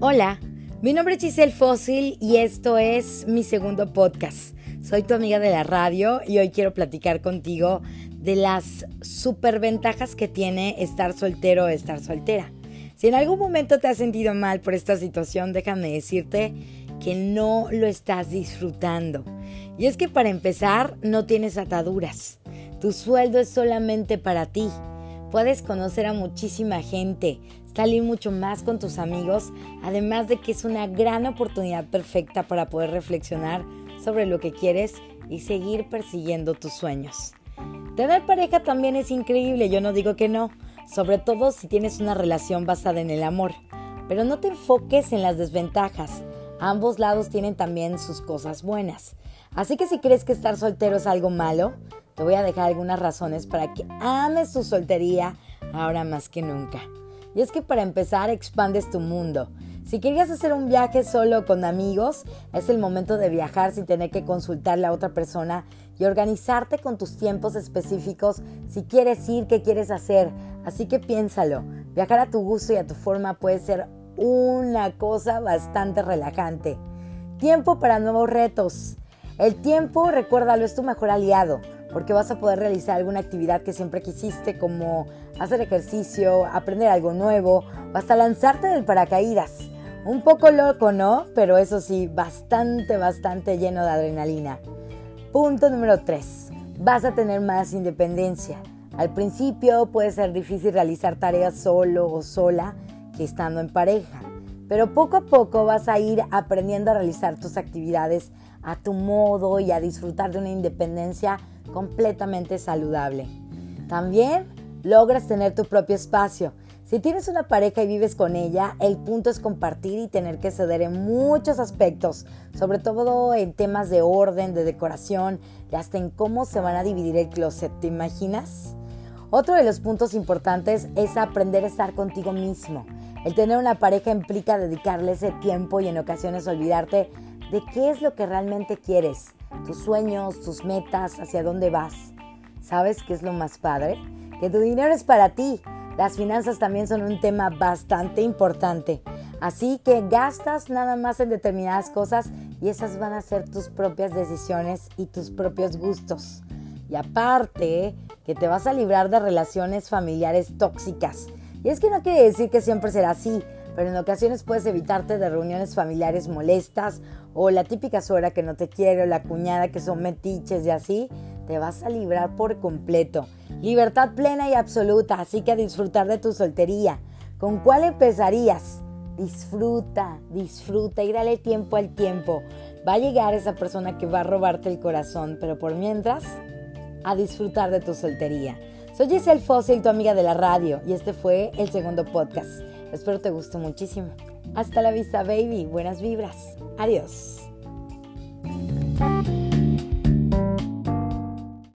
Hola, mi nombre es Giselle Fósil y esto es mi segundo podcast. Soy tu amiga de la radio y hoy quiero platicar contigo de las superventajas que tiene estar soltero o estar soltera. Si en algún momento te has sentido mal por esta situación, déjame decirte que no lo estás disfrutando. Y es que para empezar, no tienes ataduras. Tu sueldo es solamente para ti. Puedes conocer a muchísima gente, salir mucho más con tus amigos, además de que es una gran oportunidad perfecta para poder reflexionar sobre lo que quieres y seguir persiguiendo tus sueños. Tener pareja también es increíble, yo no digo que no, sobre todo si tienes una relación basada en el amor, pero no te enfoques en las desventajas. Ambos lados tienen también sus cosas buenas. Así que si crees que estar soltero es algo malo, te voy a dejar algunas razones para que ames tu soltería ahora más que nunca. Y es que para empezar expandes tu mundo. Si querías hacer un viaje solo con amigos, es el momento de viajar sin tener que consultarle a otra persona y organizarte con tus tiempos específicos si quieres ir, qué quieres hacer. Así que piénsalo. Viajar a tu gusto y a tu forma puede ser una cosa bastante relajante. Tiempo para nuevos retos. El tiempo, recuérdalo, es tu mejor aliado porque vas a poder realizar alguna actividad que siempre quisiste, como hacer ejercicio, aprender algo nuevo, hasta lanzarte del paracaídas. Un poco loco, ¿no? Pero eso sí, bastante, bastante lleno de adrenalina. Punto número 3. Vas a tener más independencia. Al principio puede ser difícil realizar tareas solo o sola que estando en pareja, pero poco a poco vas a ir aprendiendo a realizar tus actividades a tu modo y a disfrutar de una independencia completamente saludable. También logras tener tu propio espacio. Si tienes una pareja y vives con ella, el punto es compartir y tener que ceder en muchos aspectos, sobre todo en temas de orden, de decoración y hasta en cómo se van a dividir el closet, ¿te imaginas? Otro de los puntos importantes es aprender a estar contigo mismo. El tener una pareja implica dedicarle ese tiempo y en ocasiones olvidarte de qué es lo que realmente quieres, tus sueños, tus metas, hacia dónde vas. ¿Sabes qué es lo más padre? Que tu dinero es para ti. Las finanzas también son un tema bastante importante. Así que gastas nada más en determinadas cosas y esas van a ser tus propias decisiones y tus propios gustos. Y aparte, que te vas a librar de relaciones familiares tóxicas. Y es que no quiere decir que siempre será así pero en ocasiones puedes evitarte de reuniones familiares molestas o la típica suegra que no te quiere o la cuñada que son metiches y así, te vas a librar por completo. Libertad plena y absoluta, así que a disfrutar de tu soltería. ¿Con cuál empezarías? Disfruta, disfruta y dale tiempo al tiempo. Va a llegar esa persona que va a robarte el corazón, pero por mientras, a disfrutar de tu soltería. Soy Giselle Fossil, tu amiga de la radio, y este fue el segundo podcast. Espero te guste muchísimo. Hasta la vista, baby. Buenas vibras. Adiós.